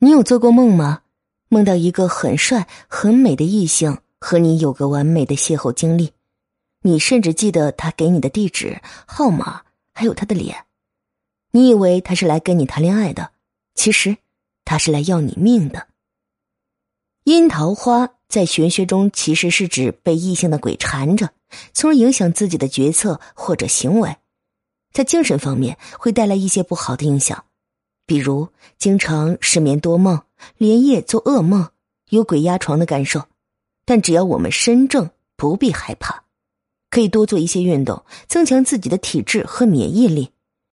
你有做过梦吗？梦到一个很帅、很美的异性和你有个完美的邂逅经历，你甚至记得他给你的地址、号码，还有他的脸。你以为他是来跟你谈恋爱的，其实他是来要你命的。阴桃花在玄学中其实是指被异性的鬼缠着，从而影响自己的决策或者行为。在精神方面会带来一些不好的影响，比如经常失眠多梦、连夜做噩梦、有鬼压床的感受。但只要我们身正，不必害怕，可以多做一些运动，增强自己的体质和免疫力。